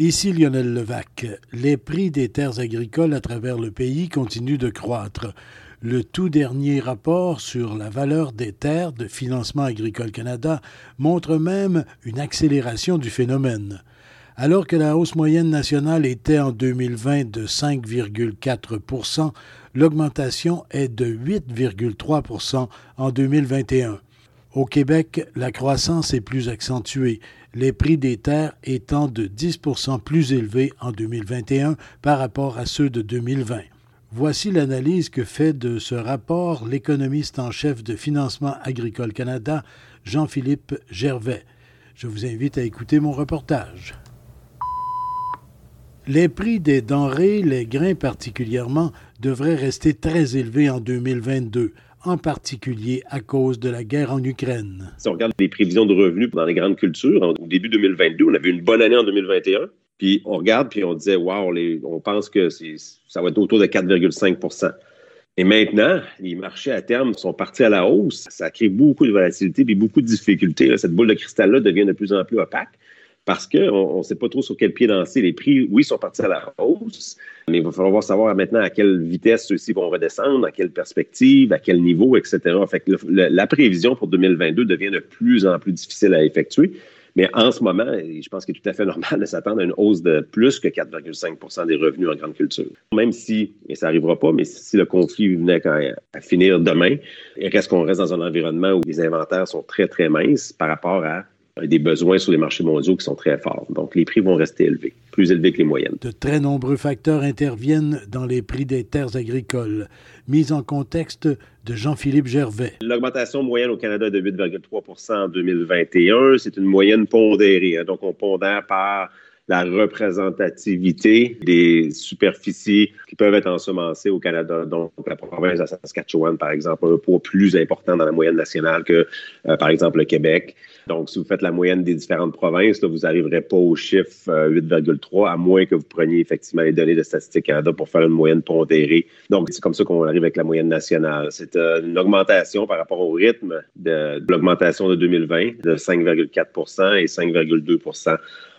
Ici Lionel Levac. Les prix des terres agricoles à travers le pays continuent de croître. Le tout dernier rapport sur la valeur des terres de Financement agricole Canada montre même une accélération du phénomène. Alors que la hausse moyenne nationale était en 2020 de 5,4% l'augmentation est de 8,3 en 2021. Au Québec, la croissance est plus accentuée, les prix des terres étant de 10% plus élevés en 2021 par rapport à ceux de 2020. Voici l'analyse que fait de ce rapport l'économiste en chef de Financement agricole Canada, Jean-Philippe Gervais. Je vous invite à écouter mon reportage. Les prix des denrées, les grains particulièrement, devraient rester très élevés en 2022, en particulier à cause de la guerre en Ukraine. Si on regarde les prévisions de revenus dans les grandes cultures, au début 2022, on avait une bonne année en 2021. Puis on regarde, puis on disait, wow, on pense que ça va être autour de 4,5% Et maintenant, les marchés à terme sont partis à la hausse. Ça crée beaucoup de volatilité et beaucoup de difficultés. Cette boule de cristal-là devient de plus en plus opaque parce qu'on ne sait pas trop sur quel pied danser. Les prix, oui, sont partis à la hausse, mais il va falloir savoir maintenant à quelle vitesse ceux-ci vont redescendre, à quelle perspective, à quel niveau, etc. Fait que la prévision pour 2022 devient de plus en plus difficile à effectuer. Mais en ce moment, je pense qu'il est tout à fait normal de s'attendre à une hausse de plus que 4,5% des revenus en grande culture. Même si, et ça n'arrivera pas, mais si le conflit venait à finir demain, reste qu'on reste dans un environnement où les inventaires sont très, très minces par rapport à des besoins sur les marchés mondiaux qui sont très forts. Donc, les prix vont rester élevés, plus élevés que les moyennes. De très nombreux facteurs interviennent dans les prix des terres agricoles. Mise en contexte de Jean-Philippe Gervais. L'augmentation moyenne au Canada est de 8,3% en 2021. C'est une moyenne pondérée. Hein. Donc, on pondère par la représentativité des superficies qui peuvent être ensemencées au Canada. Donc, la province de Saskatchewan, par exemple, a un poids plus important dans la moyenne nationale que, euh, par exemple, le Québec. Donc, si vous faites la moyenne des différentes provinces, là, vous n'arriverez pas au chiffre 8,3, euh, à moins que vous preniez effectivement les données de Statistique Canada pour faire une moyenne pondérée. Donc, c'est comme ça qu'on arrive avec la moyenne nationale. C'est euh, une augmentation par rapport au rythme de, de l'augmentation de 2020 de 5,4% et 5,2%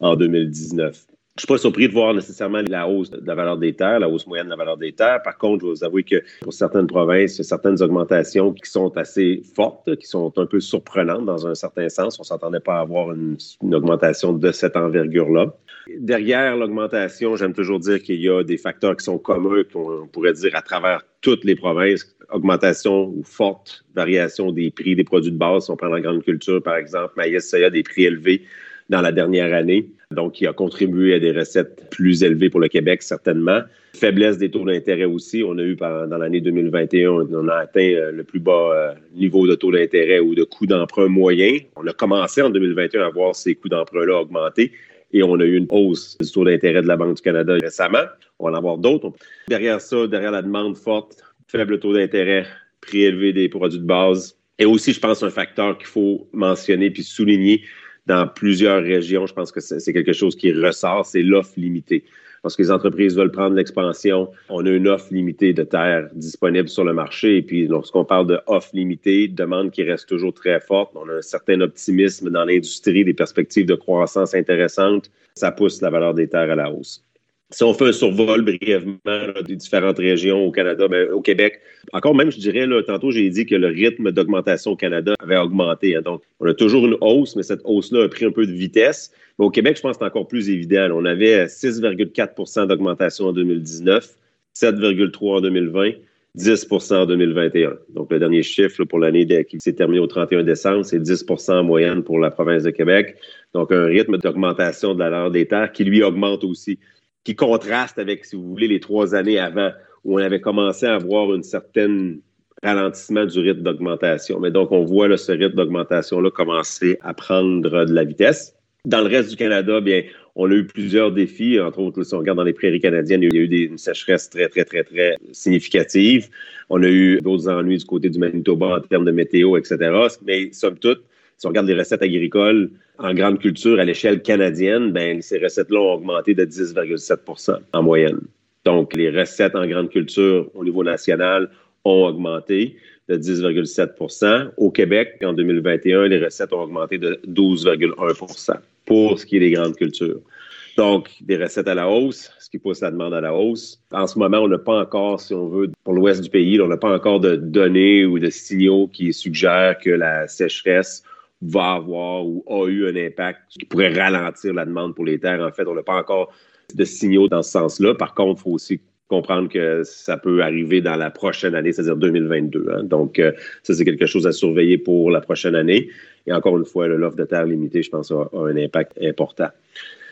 en 2019. Je ne suis pas surpris de voir nécessairement la hausse de la valeur des terres, la hausse moyenne de la valeur des terres. Par contre, je vais vous avouer que pour certaines provinces, il y a certaines augmentations qui sont assez fortes, qui sont un peu surprenantes dans un certain sens. On ne s'attendait pas à avoir une, augmentation de cette envergure-là. Derrière l'augmentation, j'aime toujours dire qu'il y a des facteurs qui sont communs, qu'on pourrait dire à travers toutes les provinces. Augmentation ou forte variation des prix des produits de base. Si on prend la grande culture, par exemple, maïs, soya, des prix élevés dans la dernière année. Donc, qui a contribué à des recettes plus élevées pour le Québec, certainement. Faiblesse des taux d'intérêt aussi. On a eu dans l'année 2021, on a atteint euh, le plus bas euh, niveau de taux d'intérêt ou de coût d'emprunt moyen. On a commencé en 2021 à voir ces coûts d'emprunt-là augmenter et on a eu une hausse du taux d'intérêt de la Banque du Canada récemment. On va en avoir d'autres. Derrière ça, derrière la demande forte, faible taux d'intérêt, prix élevé des produits de base. Et aussi, je pense, un facteur qu'il faut mentionner puis souligner, dans plusieurs régions, je pense que c'est quelque chose qui ressort, c'est l'offre limitée. Parce que les entreprises veulent prendre l'expansion, on a une offre limitée de terres disponible sur le marché. Et puis, lorsqu'on parle de offre limitée, demande qui reste toujours très forte, on a un certain optimisme dans l'industrie, des perspectives de croissance intéressantes, ça pousse la valeur des terres à la hausse. Si on fait un survol brièvement des différentes régions au Canada, au Québec, encore même, je dirais, là, tantôt, j'ai dit que le rythme d'augmentation au Canada avait augmenté. Hein. donc, on a toujours une hausse, mais cette hausse-là a pris un peu de vitesse. Mais au Québec, je pense que c'est encore plus évident. On avait 6,4% d'augmentation en 2019, 7,3 en 2020. 10% en 2021. Donc, le dernier chiffre pour l'année qui s'est terminée au 31 décembre, c'est 10% en moyenne pour la province de Québec. Donc, un rythme d'augmentation de la valeur des terres qui, lui, augmente aussi qui contraste avec, si vous voulez, les trois années avant, où on avait commencé à avoir une certaine ralentissement du rythme d'augmentation. Mais donc, on voit ce rythme d'augmentation-là commencer à prendre de la vitesse. Dans le reste du Canada, bien, On a eu plusieurs défis, entre autres, si on regarde dans les prairies canadiennes, il y a eu une sécheresse très, très, très, très significative. On a eu d'autres ennuis du côté du Manitoba en termes de météo, etc. Mais somme toute, si on regarde les recettes agricoles en grande culture à l'échelle canadienne, ben, ces recettes-là ont augmenté de 10,7% en moyenne. Donc, les recettes en grande culture au niveau national ont augmenté de 10,7% Au Québec, en 2021, les recettes ont augmenté de 12,1% pour ce qui est des grandes cultures. Donc, des recettes à la hausse, ce qui pousse la demande à la hausse. En ce moment, on n'a pas encore, si on veut, pour l'ouest du pays, on n'a pas encore de données ou de signaux qui suggèrent que la sécheresse va avoir ou a eu un impact qui pourrait ralentir la demande pour les terres. En fait, on n'a pas encore de signaux dans ce sens-là. Par contre, il faut aussi comprendre que ça peut arriver dans la prochaine année, c'est-à-dire 2022. Hein. Donc, euh, ça, c'est quelque chose à surveiller pour la prochaine année. Et encore une fois, l'offre de terre limitée, je pense, a, un impact important.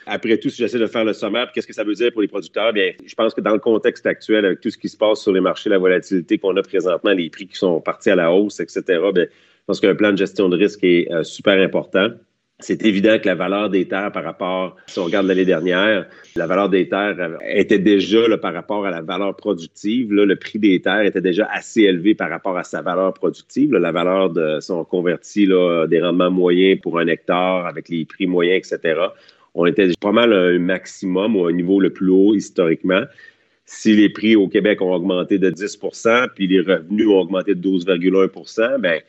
Après tout, si j'essaie de faire le sommaire, qu'est-ce que ça veut dire pour les producteurs? Bien, je pense que dans le contexte actuel, avec tout ce qui se passe sur les marchés, la volatilité qu'on a présentement, les prix qui sont partis à la hausse, etc., bien, pense qu'un plan de gestion de risque est euh, super important c'est évident que la valeur des terres par rapport, si on regarde l'année dernière, la valeur des terres était déjà par rapport à la valeur productive. le prix des terres était déjà assez élevé par rapport à sa valeur productive. la valeur de, si on convertit des rendements moyens pour un hectare avec les prix moyens, etc., on était pas mal à un maximum ou un niveau le plus haut historiquement. Si les prix au Québec ont augmenté de 10% puis les revenus ont augmenté de 12,1 ben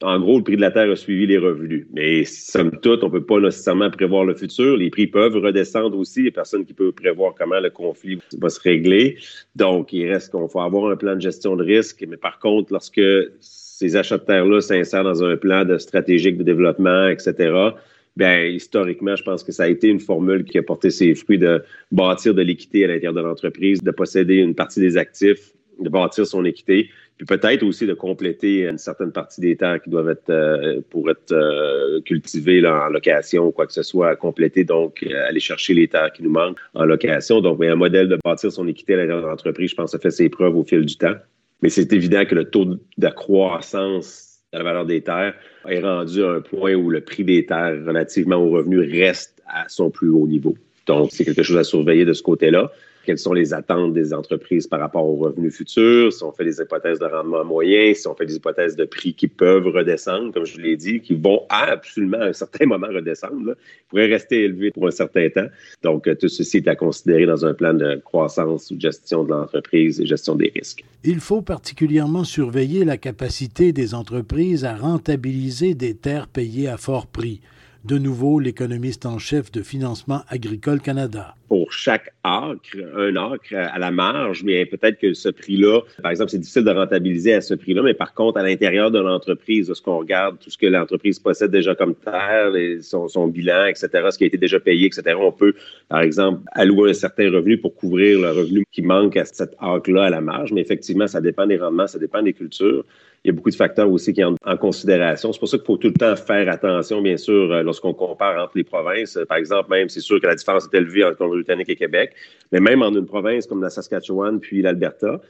en gros, le prix de la terre a suivi les revenus. Mais somme toute, on ne peut pas nécessairement prévoir le futur. Les prix peuvent redescendre aussi. Il n'y a personne qui peut prévoir comment le conflit va se régler. Donc, il reste qu'on faut avoir un plan de gestion de risque. Mais par contre, lorsque ces achats de terre-là s'insèrent dans un plan de stratégique de développement, etc., Bien, historiquement, je pense que ça a été une formule qui a porté ses fruits de bâtir de l'équité à l'intérieur de l'entreprise, de posséder une partie des actifs, de bâtir son équité, peut-être aussi de compléter une certaine partie des terres qui doivent être euh, pour être euh, cultivées en location ou quoi que ce soit, compléter, donc euh, aller chercher les terres qui nous manquent en location. Donc, un modèle de bâtir son équité à l'intérieur de l'entreprise, je pense, ça fait ses preuves au fil du temps. Mais c'est évident que le taux de croissance de la valeur des terres est rendu à un point où le prix des terres relativement aux revenus reste à son plus haut niveau. Donc, c'est quelque chose à surveiller de ce côté-là quelles sont les attentes des entreprises par rapport aux revenus futurs, si on fait des hypothèses de rendement moyen, si on fait des hypothèses de prix qui peuvent redescendre, comme je l'ai dit, qui vont absolument à un certain moment redescendre, pourraient rester élevés pour un certain temps. Donc, tout ceci est à considérer dans un plan de croissance ou de gestion de l'entreprise et gestion des risques. Il faut particulièrement surveiller la capacité des entreprises à rentabiliser des terres payées à fort prix de nouveau l'économiste en chef de Financement agricole Canada. Pour chaque un acre à la marge, mais peut-être que ce prix-là, par exemple, c'est difficile de rentabiliser à ce prix-là, mais par contre, à l'intérieur de l'entreprise, lorsqu'on regarde tout ce que l'entreprise possède déjà comme terre, son, bilan, etc., ce qui a été déjà payé, etc., on peut, par exemple, allouer un certain revenu pour couvrir le revenu qui manque à cet acre-là à la marge, mais effectivement, ça dépend des rendements, ça dépend des cultures il y a beaucoup de facteurs aussi qui entrent en considération. C'est pour ça qu'il faut tout le temps faire attention, bien sûr, euh, lorsqu'on compare entre les provinces. Par exemple, même, c'est sûr que la différence est élevée entre Colombie-Britannique et Québec, mais même en une province comme la Saskatchewan puis l'Alberta,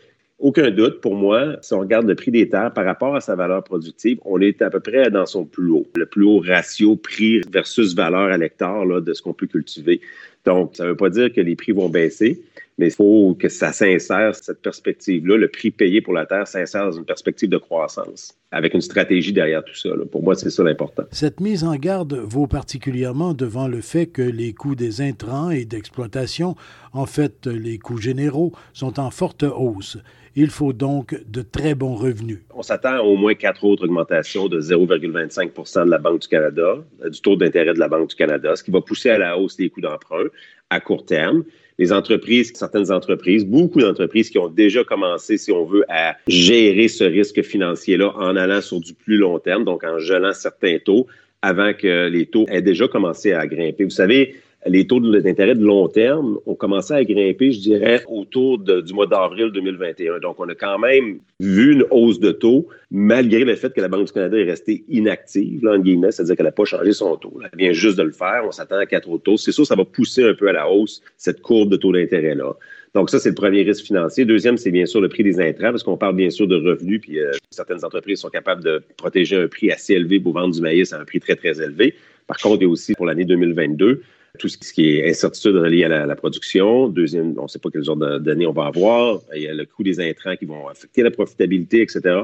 aucun doute, pour moi, si on regarde le prix des terres par rapport à sa valeur productive, on est à peu près dans son plus haut, le plus haut ratio prix versus valeur à l'hectare de ce qu'on peut cultiver. Donc, ça ne veut pas dire que les prix vont baisser, mais il faut que ça s'insère, cette perspective-là, le prix payé pour la terre s'insère dans une perspective de croissance, avec une stratégie derrière tout ça. Pour moi, c'est ça l'important. Cette mise en garde vaut particulièrement devant le fait que les coûts des intrants et d'exploitation, en fait les coûts généraux, sont en forte hausse. Il faut donc de très bons revenus. On s'attend à au moins quatre autres augmentations de 0,25 de la Banque du Canada, euh, du taux d'intérêt de la Banque du Canada, ce qui va pousser à la hausse des coûts d'emprunt à court terme. Les entreprises, certaines entreprises, beaucoup d'entreprises qui ont déjà commencé, si on veut, à gérer ce risque financier-là en allant sur du plus long terme, donc en gelant certains taux avant que les taux aient déjà commencé à grimper. Vous savez, les taux d'intérêt de long terme ont commencé à grimper, je dirais, autour du mois d'avril 2021. Donc, on a quand même vu une hausse de taux, malgré le fait que la Banque du Canada est restée inactive, là, en guillemets, c'est-à-dire qu'elle n'a pas changé son taux. Elle vient juste de le faire. On s'attend à quatre autres taux. C'est sûr, ça va pousser un peu à la hausse cette courbe de taux d'intérêt-là. Donc, ça, c'est le premier risque financier. Deuxième, c'est bien sûr le prix des intrants, parce qu'on parle bien sûr de revenus, puis euh, certaines entreprises sont capables de protéger un prix assez élevé pour vendre du maïs à un prix très, très élevé. Par contre, a aussi pour l'année 2022, tout ce qui est incertitude reliée à la, production. Deuxième, on ne sait pas quel genre d'année on va avoir. Il y a le coût des intrants qui vont affecter la profitabilité, etc.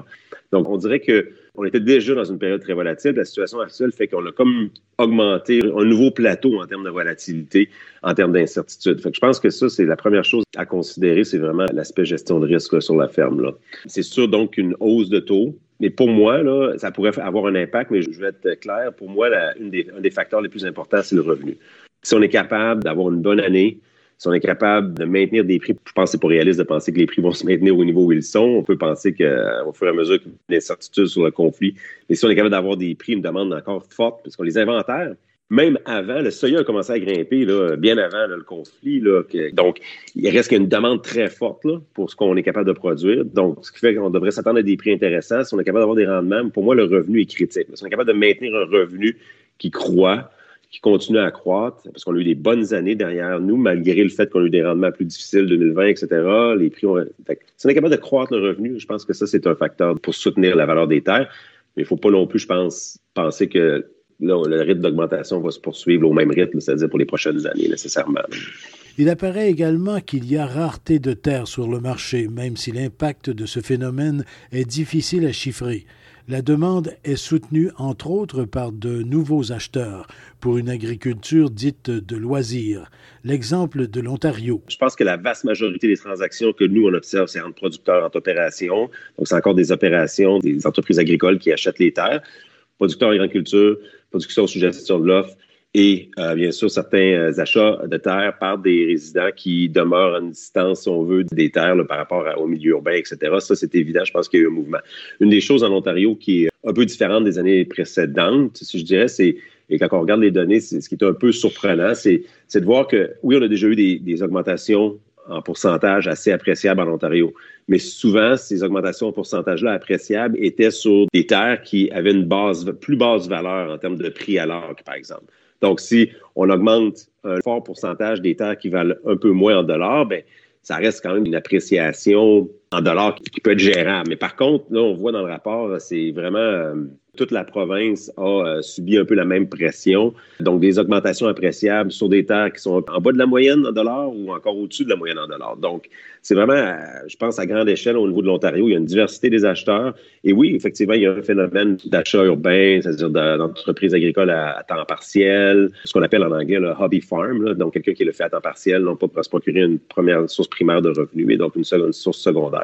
Donc, on dirait que on était déjà dans une période très volatile. La situation actuelle fait qu'on a comme augmenté un nouveau plateau en termes de volatilité, en termes d'incertitude. Je pense que ça, c'est la première chose à considérer, c'est vraiment l'aspect gestion de risque sur la ferme. C'est sûr donc une hausse de taux. Mais pour moi, ça pourrait avoir un impact, mais je vais être clair. Pour moi, un des facteurs les plus importants, c'est le revenu. Si on est capable d'avoir une bonne année, si on est capable de maintenir des prix, je pense que c'est pas réaliste de penser que les prix vont se maintenir au niveau où ils sont. On peut penser qu'au fur et à mesure qu'il y a l'incertitude sur le conflit, mais si on est capable d'avoir des prix, une demande encore forte, parce qu'on les inventaire, même avant, le seuil a commencé à grimper, là, bien avant le conflit. Là, donc, il reste une demande très forte pour ce qu'on est capable de produire. Donc, ce qui fait qu'on devrait s'attendre à des prix intéressants. Si on est capable d'avoir des rendements, pour moi, le revenu est critique. Si on est capable de maintenir un revenu qui croît, qui continue à croître, parce qu'on a eu des bonnes années derrière nous, malgré le fait qu'on a eu des rendements plus difficiles 2020, etc. Les prix ont. si on est capable de croître le revenu, je pense que ça, c'est un facteur pour soutenir la valeur des terres. Mais il ne faut pas non plus, je pense, penser que le rythme d'augmentation va se poursuivre au même rythme, c'est-à-dire pour les prochaines années, nécessairement. Il apparaît également qu'il y a rareté de terres sur le marché, même si l'impact de ce phénomène est difficile à chiffrer. La demande est soutenue entre autres par de nouveaux acheteurs pour une agriculture dite de loisirs. L'exemple de l'Ontario. Je pense que la vaste majorité des transactions que nous, on observe, c'est entre producteurs, entre opérations. Donc, c'est encore des opérations, des entreprises agricoles qui achètent les terres. Producteurs agriculture, production sous gestion de l'offre, et euh, bien sûr certains euh, achats de terres par des résidents qui demeurent à une distance, si on veut, des terres par rapport au milieu urbain, etc. Ça, c'est évident. Je pense qu'il y a eu un mouvement. Une des choses en Ontario qui est un peu différente des années précédentes, si je dirais, c'est et quand on regarde les données, ce qui est un peu surprenant, c'est de voir que, oui, on a déjà eu des, augmentations en pourcentage assez appréciables en Ontario. Mais souvent, ces augmentations en pourcentage-là appréciables étaient sur des terres qui avaient une base, plus basse valeur en termes de prix à l'or, par exemple. Donc, si on augmente un fort pourcentage des terres qui valent un peu moins en dollars, ben ça reste quand même une appréciation en dollars qui peut être gérable. Mais par contre, là, on voit dans le rapport, c'est vraiment euh, toute la province a euh, subi un peu la même pression. Donc, des augmentations appréciables sur des terres qui sont en bas de la moyenne en dollars ou encore au-dessus de la moyenne en dollars. Donc, c'est vraiment, euh, je pense, à grande échelle au niveau de l'Ontario, il y a une diversité des acheteurs. Et oui, effectivement, il y a un phénomène d'achat urbain, c'est-à-dire d'entreprises agricoles à, temps partiel, ce qu'on appelle en anglais le hobby farm, donc quelqu'un qui le fait à temps partiel, non pas pour se procurer une première source primaire de revenus, mais donc une, seconde, source secondaire,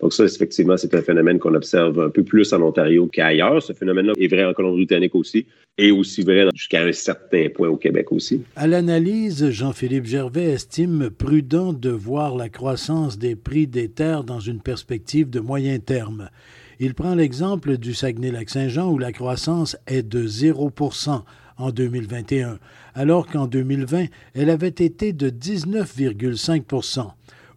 Donc ça, effectivement, c'est un phénomène qu'on observe un peu plus en Ontario qu'ailleurs. Ce phénomène-là est vrai en Colombie-Britannique aussi et aussi vrai jusqu'à un certain point au Québec aussi. À l'analyse, Jean-Philippe Gervais estime prudent de voir la croissance des prix des terres dans une perspective de moyen terme. Il prend l'exemple du Saguenay-Lac-Saint-Jean où la croissance est de 0 en 2021, alors qu'en 2020, elle avait été de 19,5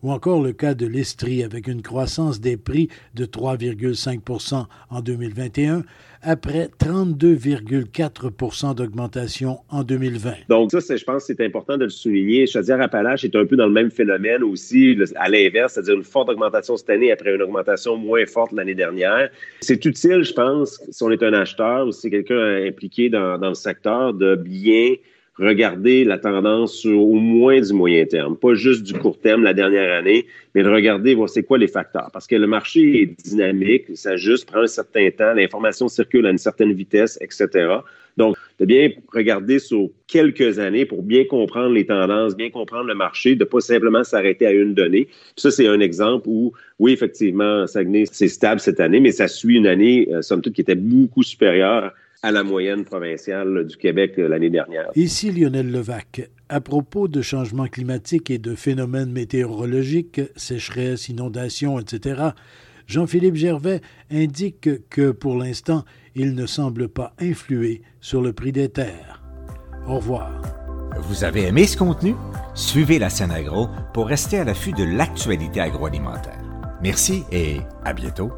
ou encore le cas de l'Estrie avec une croissance des prix de 3,5% en 2021 après 32,4% d'augmentation en 2020. Donc ça, je pense que c'est important de le souligner. Chaudière-Appalaches est un peu dans le même phénomène aussi, à l'inverse, c'est-à-dire une forte augmentation cette année après une augmentation moins forte l'année dernière. C'est utile, je pense, si on est un acheteur ou si quelqu'un impliqué dans, dans le secteur, de bien regarder la tendance au moins du moyen terme, pas juste du court terme la dernière année, mais de regarder voir c'est quoi les facteurs. Parce que le marché est dynamique, il s'ajuste, prend un certain temps, l'information circule à une certaine vitesse, etc. Donc, de bien regarder sur quelques années pour bien comprendre les tendances, bien comprendre le marché, de pas simplement s'arrêter à une donnée. ça, c'est un exemple où, oui, effectivement, Saguenay, c'est stable cette année, mais ça suit une année, euh, somme toute, qui était beaucoup supérieure à la moyenne provinciale du Québec euh, l'année dernière. Ici Lionel Levac. À propos de changements climatiques et de phénomènes météorologiques, sécheresse, inondations, etc., Jean-Philippe Gervais indique que pour l'instant, il ne semble pas influer sur le prix des terres. Au revoir. Vous avez aimé ce contenu? Suivez la scène agro pour rester à l'affût de l'actualité agroalimentaire. Merci et à bientôt.